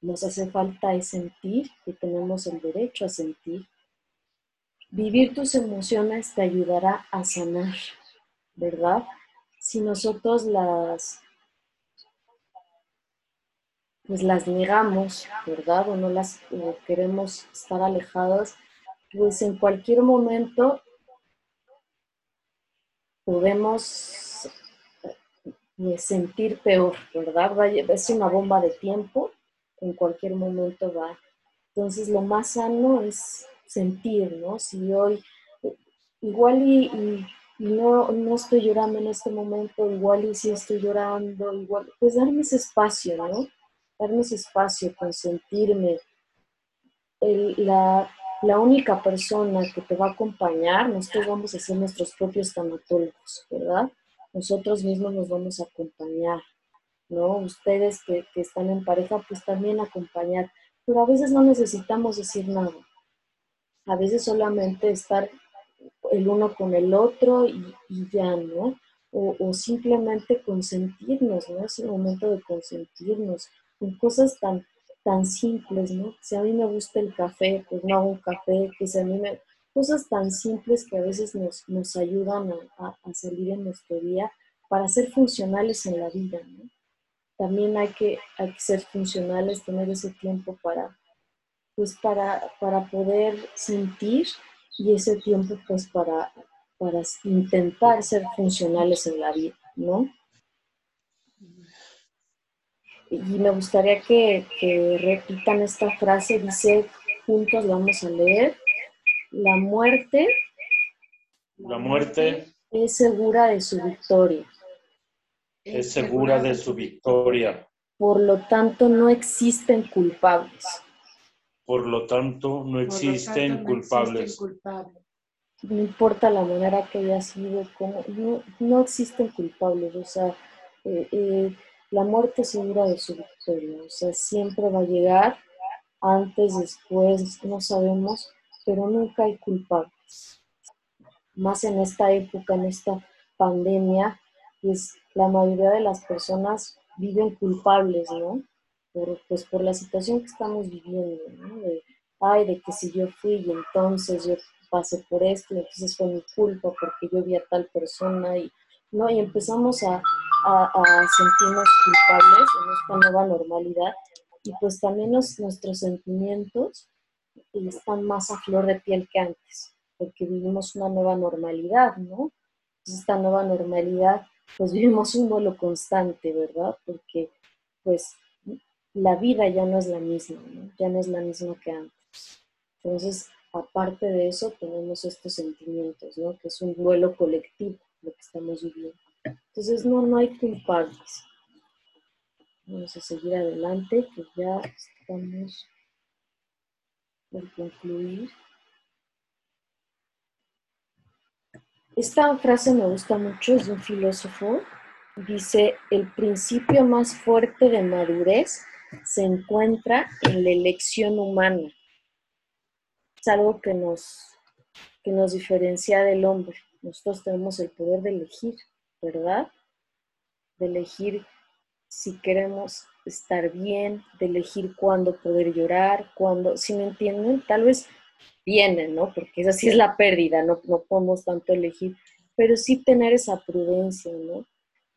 nos hace falta es sentir, que tenemos el derecho a sentir, Vivir tus emociones te ayudará a sanar, ¿verdad? Si nosotros las pues las negamos, ¿verdad? O no las queremos estar alejadas, pues en cualquier momento podemos eh, sentir peor, ¿verdad? Es una bomba de tiempo, en cualquier momento va. Entonces lo más sano es sentir, ¿no? Si hoy, igual y, no, no, estoy llorando en este momento, igual y si estoy llorando, igual, pues darme ese espacio, ¿no? Darme ese espacio, consentirme. la, la única persona que te va a acompañar, nosotros vamos a ser nuestros propios tanatólogos, ¿verdad? Nosotros mismos nos vamos a acompañar, ¿no? Ustedes que, que están en pareja, pues también acompañar, pero a veces no necesitamos decir nada a veces solamente estar el uno con el otro y, ya, ¿no? O, simplemente consentirnos, ¿no? Es el momento de consentirnos con cosas tan, tan simples, ¿no? Si a mí me gusta el café, pues no hago un café, que si a mí me... Cosas tan simples que a veces nos, nos ayudan a, salir en nuestro día para ser funcionales en la vida, ¿no? También hay que, hay que ser funcionales, tener ese tiempo para, pues para, para poder sentir y ese tiempo pues para, para intentar ser funcionales en la vida, ¿no? Y me gustaría que, que repitan esta frase, dice, juntos vamos a leer, la muerte, la muerte es segura de su victoria. Es segura de su victoria. Por lo tanto, no existen culpables. Por lo tanto, no existen, culpables. No importa la manera que haya sido, como, no, existen culpables. O sea, eh, eh, la muerte segura de su victoria. O sea, siempre va a llegar, antes, después, no sabemos, pero nunca hay culpables. Más en esta época, en esta pandemia, pues la mayoría de las personas viven culpables, ¿no? Por, pues, por la situación que estamos viviendo, ¿no? De, ay, de que si yo fui y entonces yo pasé por esto y entonces fue mi culpa porque yo vi a tal persona y, ¿no? y empezamos a, a, sentirnos culpables en esta nueva normalidad y pues también nuestros sentimientos están más a flor de piel que antes porque vivimos una nueva normalidad, ¿no? Entonces esta nueva normalidad pues [laughs] vivimos un vuelo constante, ¿verdad? Porque pues la vida ya no es la misma, ya no es la misma que antes. Entonces, aparte de eso, tenemos estos sentimientos, ¿no? que es un duelo colectivo lo que estamos viviendo. Entonces, no, no hay culpables. Vamos a seguir adelante, que ya estamos por concluir. Esta frase me gusta mucho, es de un filósofo. Dice, el principio más fuerte de madurez se encuentra en la elección humana. Es algo que nos, que nos diferencia del hombre. Nosotros tenemos el poder de elegir, ¿verdad? De elegir si queremos estar bien, de elegir cuándo poder llorar, cuándo, si me entienden, tal vez viene, ¿no? Porque esa sí es la pérdida, no, no podemos tanto elegir, pero sí tener esa prudencia, ¿no?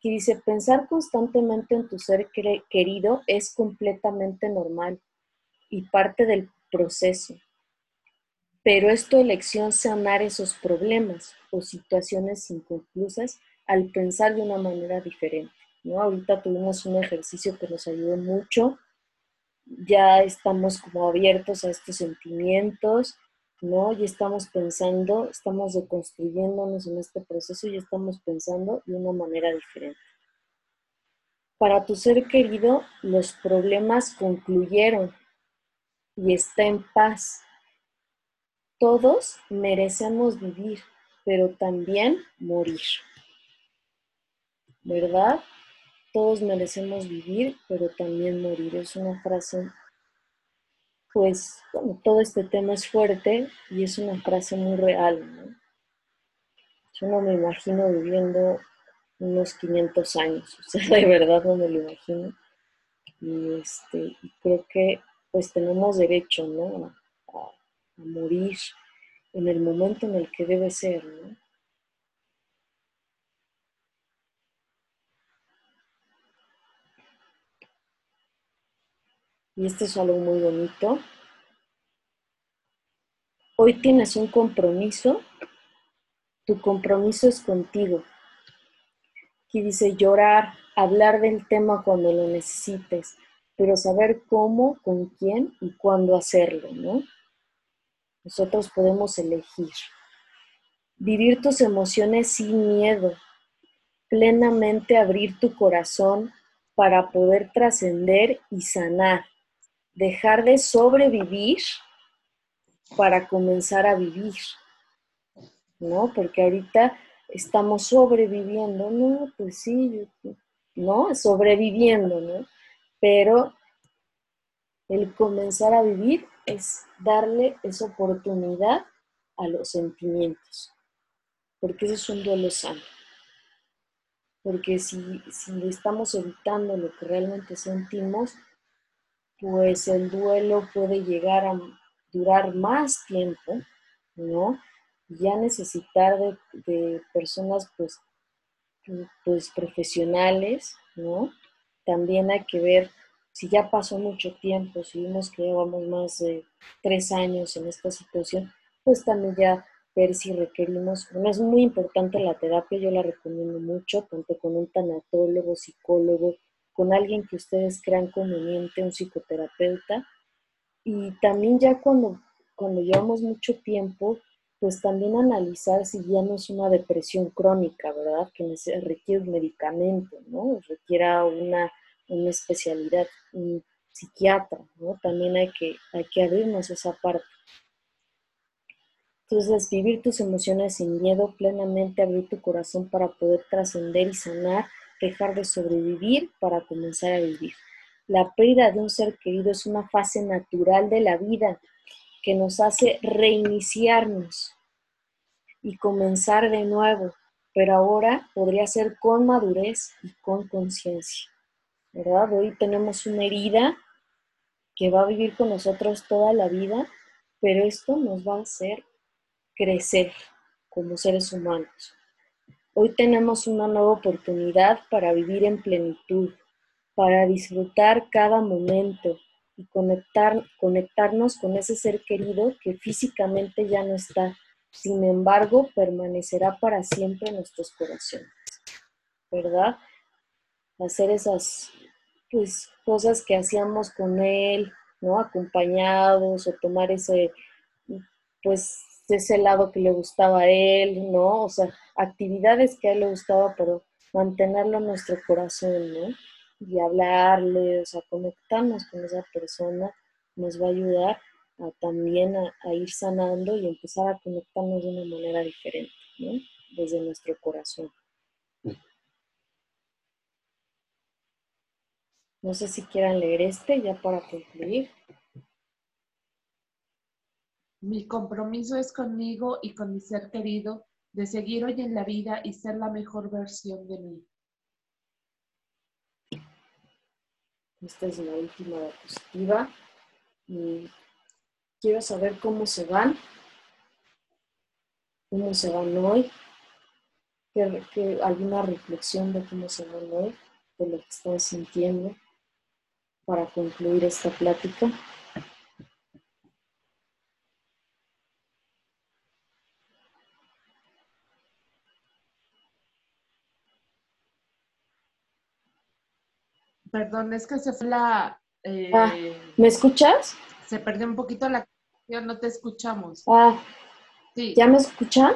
Que dice, pensar constantemente en tu ser querido es completamente normal y parte del proceso. Pero es tu elección sanar esos problemas o situaciones inconclusas al pensar de una manera diferente. ¿no? Ahorita tuvimos un ejercicio que nos ayudó mucho. Ya estamos como abiertos a estos sentimientos, ¿no? Y estamos pensando, estamos deconstruyéndonos en este proceso y estamos pensando de una manera diferente. Para tu ser querido, los problemas concluyeron y está en paz. Todos merecemos vivir, pero también morir. ¿Verdad? Todos merecemos vivir, pero también morir. Es una frase, pues, bueno, todo este tema es fuerte y es una frase muy real, ¿no? Yo no me imagino viviendo unos 500 años, o sea, [laughs] de verdad no me lo imagino. Y, este, creo que pues tenemos derecho, ¿no? A, morir en el momento en el que debe ser, ¿no? Y esto es algo muy bonito. Hoy tienes un compromiso. Tu compromiso es contigo. Aquí dice llorar, hablar del tema cuando lo necesites, pero saber cómo, con quién y cuándo hacerlo, ¿no? Nosotros podemos elegir. Vivir tus emociones sin miedo, plenamente abrir tu corazón para poder trascender y sanar, dejar de sobrevivir para comenzar a vivir, ¿no? Porque ahorita estamos sobreviviendo, no, pues sí, ¿no? Sobreviviendo, ¿no? Pero el comenzar a vivir es darle esa oportunidad a los sentimientos, porque eso es un duelo sano. Porque si, si estamos evitando lo que realmente sentimos, pues el duelo puede llegar a durar más tiempo, ¿no? ya necesitar de, personas pues, pues profesionales, ¿no? También hay que ver si ya pasó mucho tiempo, si vimos que llevamos más de tres años en esta situación, pues también ya ver si requerimos, bueno, es muy importante la terapia, yo la recomiendo mucho, tanto con un tanatólogo, psicólogo, con alguien que ustedes crean conveniente, un psicoterapeuta, y también ya cuando, cuando llevamos mucho tiempo, pues también analizar si ya no es una depresión crónica, ¿verdad? Que requiere un medicamento, ¿no? Requiera una, una especialidad, un psiquiatra, ¿no? También hay que, hay que abrirnos esa parte. Entonces, vivir tus emociones sin miedo, plenamente abrir tu corazón para poder trascender y sanar, dejar de sobrevivir para comenzar a vivir. La pérdida de un ser querido es una fase natural de la vida que nos hace reiniciarnos y comenzar de nuevo, pero ahora podría ser con madurez y con conciencia. ¿Verdad? Hoy tenemos una herida que va a vivir con nosotros toda la vida, pero esto nos va a hacer crecer como seres humanos. Hoy tenemos una nueva oportunidad para vivir en plenitud, para disfrutar cada momento, y conectar, conectarnos con ese ser querido que físicamente ya no está, sin embargo permanecerá para siempre en nuestros corazones, ¿verdad? Hacer esas pues, cosas que hacíamos con él, ¿no? Acompañados o tomar ese, pues, ese lado que le gustaba a él, ¿no? O sea, actividades que a él le gustaba, pero mantenerlo en nuestro corazón, ¿no? y hablarle, o sea, conectarnos con esa persona nos va a ayudar a, también a, ir sanando y empezar a conectarnos de una manera diferente, ¿no? Desde nuestro corazón. No sé si quieran leer este ya para concluir. Mi compromiso es conmigo y con mi ser querido de seguir hoy en la vida y ser la mejor versión de mí. Esta es la última diapositiva. Y quiero saber cómo se van, cómo se van hoy, que, alguna reflexión de cómo se van hoy, de lo que están sintiendo, para concluir esta plática. Perdón, es que se fue la... Eh, ah, ¿Me escuchas? Se perdió un poquito la no te escuchamos. Ah, sí. ¿ya me escuchan?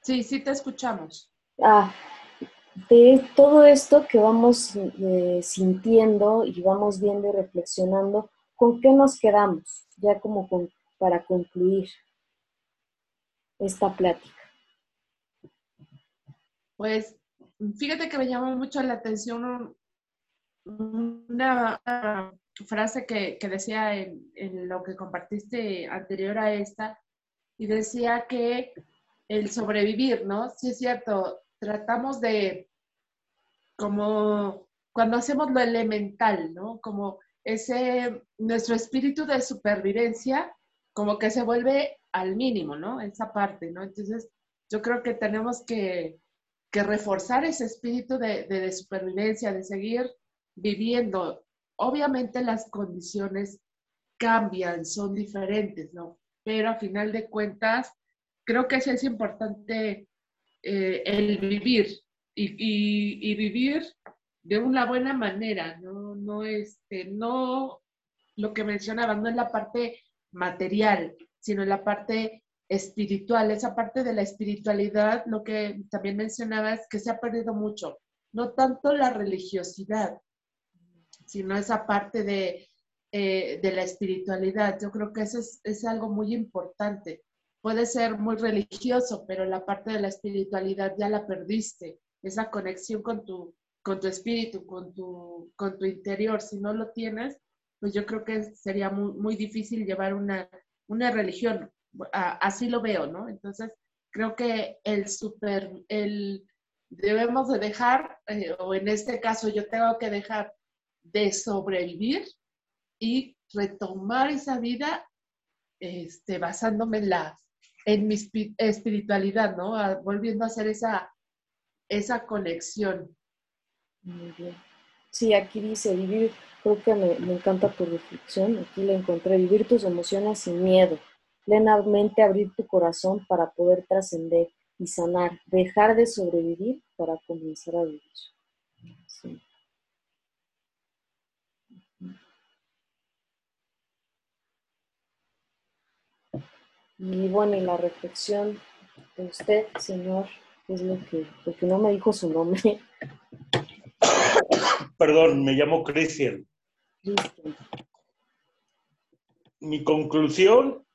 Sí, sí te escuchamos. Ah, de todo esto que vamos eh, sintiendo y vamos viendo y reflexionando, ¿con qué nos quedamos? Ya como con para concluir esta plática? Pues fíjate que me llamó mucho la atención una, frase que, decía en, en, lo que compartiste anterior a esta, y decía que el sobrevivir, ¿no? Sí es cierto, tratamos de, como cuando hacemos lo elemental, ¿no? Como ese, nuestro espíritu de supervivencia, como que se vuelve al mínimo, ¿no? Esa parte, ¿no? Entonces, yo creo que tenemos que, que reforzar ese espíritu de, supervivencia, de seguir viviendo. Obviamente las condiciones cambian, son diferentes, ¿no? Pero a final de cuentas, creo que eso es importante eh, el vivir y, vivir de una buena manera, no, no, este, no lo que mencionaba, no en la parte material, sino en la parte espiritual, esa parte de la espiritualidad, lo que también mencionaba es que se ha perdido mucho, no tanto la religiosidad, sino esa parte de, eh, de la espiritualidad. Yo creo que eso es, es, algo muy importante. Puede ser muy religioso, pero la parte de la espiritualidad ya la perdiste, esa conexión con tu, con tu espíritu, con tu, con tu interior. Si no lo tienes, pues yo creo que sería muy, muy difícil llevar una, una religión así lo veo, ¿no? Entonces, creo que el super, el, debemos de dejar, eh, o en este caso yo tengo que dejar de sobrevivir y retomar esa vida este, basándome en, la, en mi espiritualidad, ¿no? volviendo a hacer esa, esa conexión. Muy bien. Sí, aquí dice vivir, creo que me, me encanta tu reflexión, aquí le encontré, vivir tus emociones sin miedo, plenamente abrir tu corazón para poder trascender y sanar, dejar de sobrevivir para comenzar a vivir. Y bueno, y la reflexión de usted, señor, es lo que, porque no me dijo su nombre. Perdón, me llamo Cristian. Mi conclusión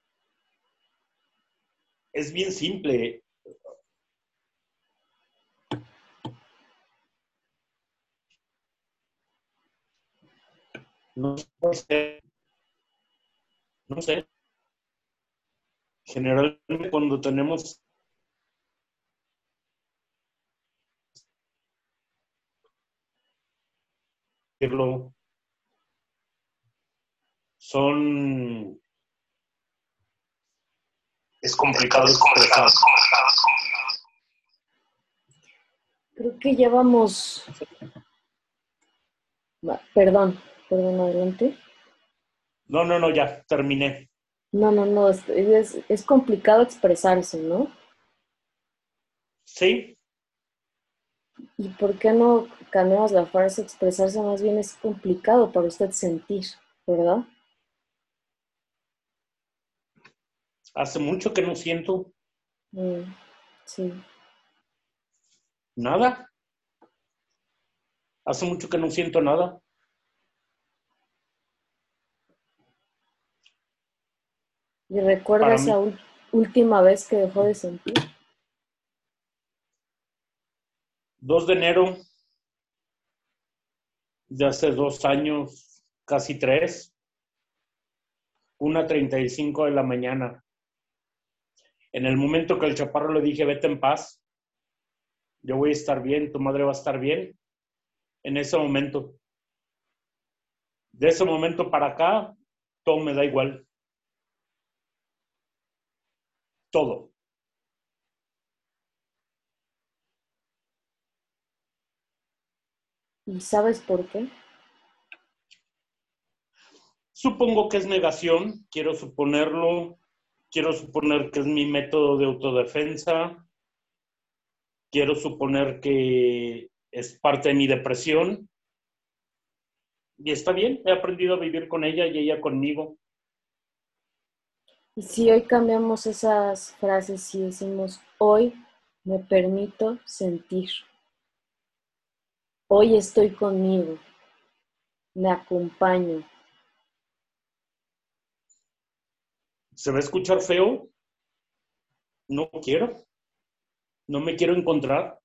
es bien simple. No sé. No sé. Generalmente cuando tenemos son es complicado, es complicado, es complicado. Creo que ya vamos. Perdón, perdón, adelante. No, no, no, ya, terminé. No, no, no, es, es, complicado expresarse, ¿no? Sí. ¿Y por qué no cambiamos la frase expresarse? Más bien es complicado para usted sentir, ¿verdad? Hace mucho que no siento. Mm, sí. Nada. Hace mucho que no siento nada. ¿Y recuerda esa última vez que dejó de sentir? 2 de enero de hace dos años, casi tres, una treinta y cinco de la mañana. En el momento que el chaparro le dije, vete en paz, yo voy a estar bien, tu madre va a estar bien, en ese momento. De ese momento para acá, todo me da igual. Todo. ¿Y sabes por qué? Supongo que es negación, quiero suponerlo, quiero suponer que es mi método de autodefensa, quiero suponer que es parte de mi depresión. Y está bien, he aprendido a vivir con ella y ella conmigo. Y si hoy cambiamos esas frases y decimos, hoy me permito sentir, hoy estoy conmigo, me acompaño, se va a escuchar feo. No quiero. No me quiero encontrar.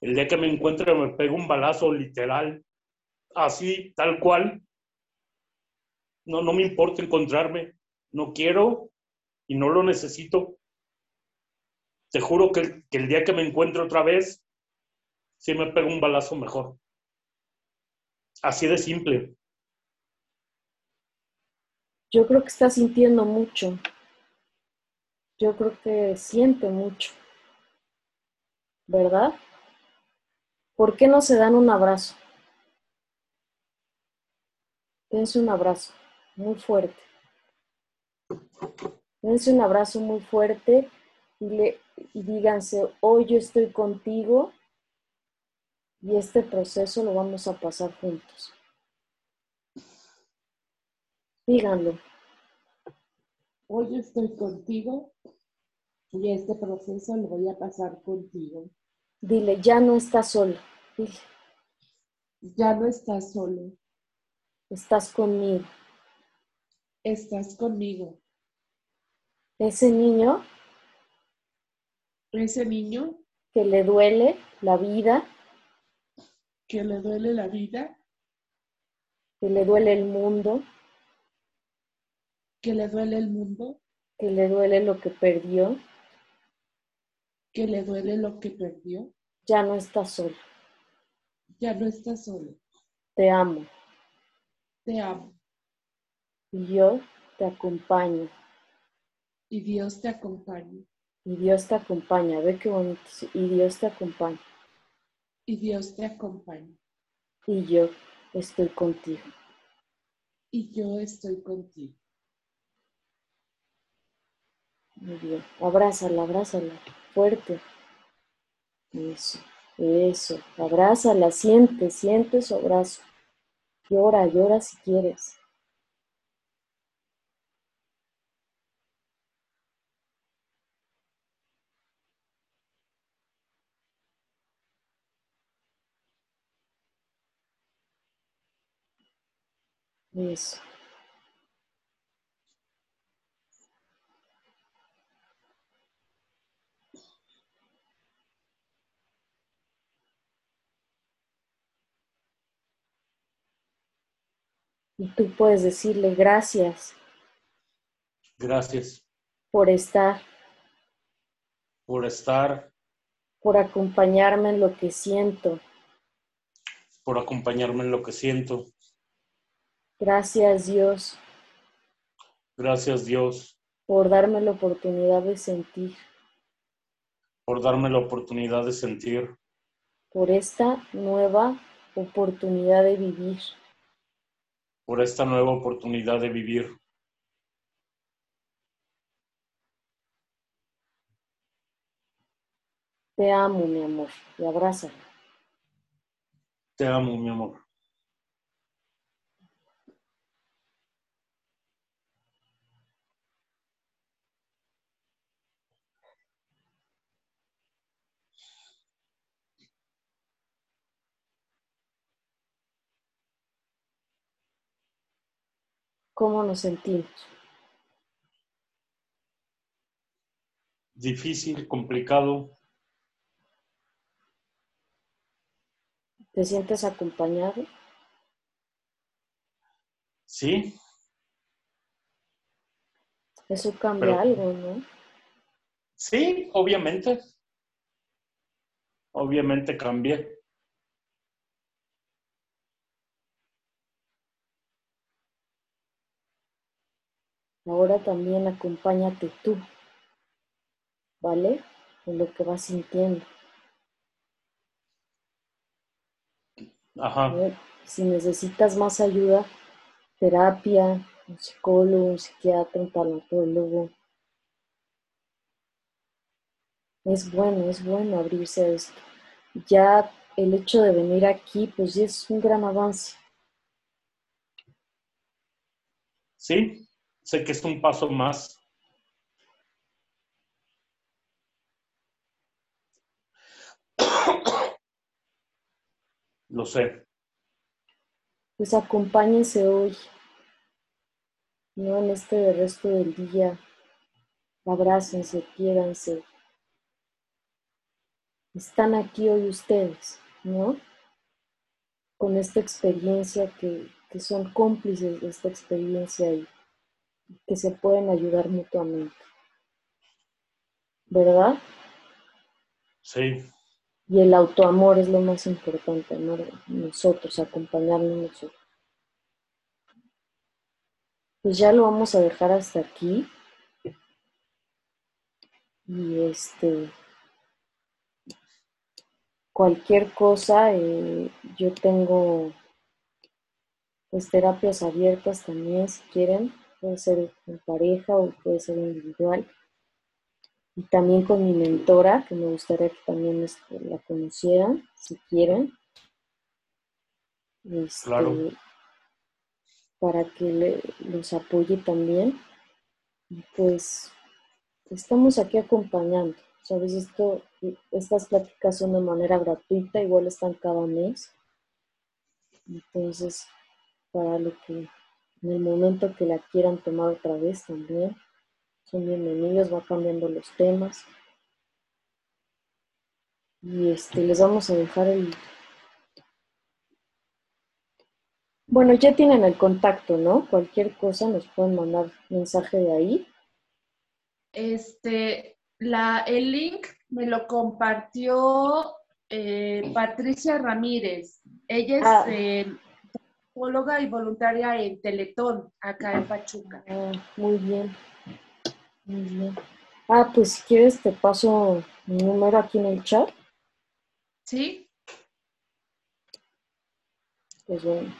El día que me encuentre me pego un balazo literal, así, tal cual. No, no me importa encontrarme. No quiero y no lo necesito. Te juro que, que el día que me encuentre otra vez, si me pego un balazo mejor. Así de simple. Yo creo que está sintiendo mucho. Yo creo que siente mucho. ¿Verdad? ¿Por qué no se dan un abrazo? Dense un abrazo muy fuerte. Dense un abrazo muy fuerte y, le, y díganse, hoy yo estoy contigo y este proceso lo vamos a pasar juntos. Díganlo. Hoy estoy contigo y este proceso lo voy a pasar contigo. Dile, ya no estás solo. Dile. Ya no estás solo. Estás conmigo. Estás conmigo. Ese niño. Ese niño. Que le duele la vida. Que le duele la vida. Que le duele el mundo. Que le duele el mundo. Que le duele lo que perdió que le duele lo que perdió. Ya no estás solo. Ya no estás solo. Te amo. Te amo. Y yo te acompaño. Y Dios te acompaña. Y Dios te acompaña. Ve qué bonito. Y Dios te acompaña. Y Dios te acompaña. Y yo estoy contigo. Y yo estoy contigo. Muy bien. Abrázala, abrázala fuerte. Eso, eso. Abrázala, siente, siente su abrazo. Llora, llora si quieres. Eso. Y tú puedes decirle gracias. Gracias. Por estar. Por estar. Por acompañarme en lo que siento. Por acompañarme en lo que siento. Gracias Dios. Gracias Dios. Por darme la oportunidad de sentir. Por darme la oportunidad de sentir. Por esta nueva oportunidad de vivir por esta nueva oportunidad de vivir. Te amo, mi amor, y abrázala. Te amo, mi amor. ¿Cómo nos sentimos? Difícil, complicado. ¿Te sientes acompañado? Sí. Eso cambia algo, ¿no? Sí, obviamente. Obviamente cambia. Ahora también acompáñate tú, ¿vale? En lo que vas sintiendo. Ajá. Si necesitas más ayuda, terapia, un psicólogo, un psiquiatra, un tanatólogo. Es bueno, es bueno abrirse a esto. Ya el hecho de venir aquí, pues ya es un gran avance. Sí, sé que es un paso más. Lo sé. Pues acompáñense hoy. ¿no? En este resto del día, abrácense, quiéranse. Están aquí hoy ustedes, ¿no? Con esta experiencia que, que son cómplices de esta experiencia y que se pueden ayudar mutuamente. ¿Verdad? Sí. Y el autoamor es lo más importante, ¿no? Nosotros, acompañarnos nosotros. Pues ya lo vamos a dejar hasta aquí. Y este, cualquier cosa, eh, yo tengo pues terapias abiertas también si quieren, puede ser en pareja o puede ser individual y también con mi mentora, que me gustaría que también este, la conocieran, si quieren. Este, claro. Para que los apoye también. Y pues estamos aquí acompañando. Sabes, esto, estas pláticas son de manera gratuita, igual están cada mes. Entonces, para lo que en el momento que la quieran tomar otra vez también, son bienvenidos, va cambiando los temas. Y este, les vamos a dejar el... Bueno, ya tienen el contacto, ¿no? Cualquier cosa nos pueden mandar mensaje de ahí. Este, la, el link me lo compartió eh, Patricia Ramírez. Ella es ah. eh, y voluntaria en Teletón, acá en Pachuca. Ah, muy bien. Muy bien. Ah, pues si quieres te paso mi número aquí en el chat. Sí. Pues bueno.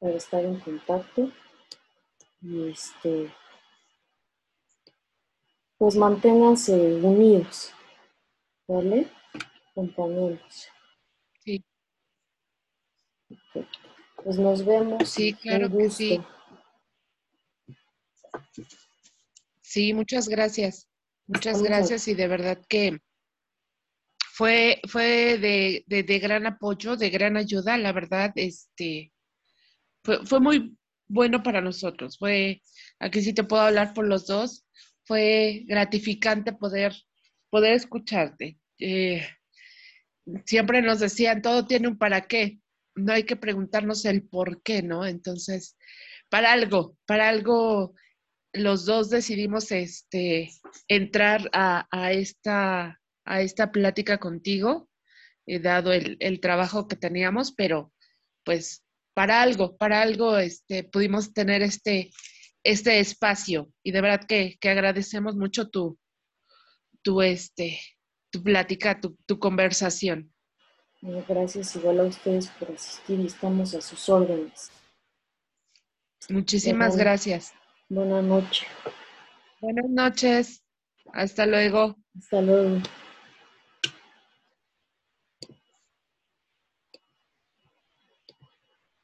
Para estar en contacto. Y este. Pues manténganse unidos. ¿Vale? compañeros. Sí. Pues nos vemos. Sí, claro que sí. Sí, muchas gracias. Muchas gracias y de verdad que fue, fue de, de, gran apoyo, de gran ayuda, la verdad, este, fue, fue muy bueno para nosotros. Fue, aquí sí te puedo hablar por los dos, fue gratificante poder, poder escucharte. Eh, siempre nos decían, todo tiene un para qué, no hay que preguntarnos el por qué, ¿no? Entonces, para algo, para algo, los dos decidimos este, entrar a, esta, a esta plática contigo, eh, dado el, trabajo que teníamos, pero pues para algo, para algo este, pudimos tener este, este espacio y de verdad que, que agradecemos mucho tu, tu, este, tu plática, tu, tu conversación. gracias igual a ustedes por asistir y estamos a sus órdenes. Muchísimas gracias. Buenas noches. Buenas noches. Hasta luego. Hasta luego.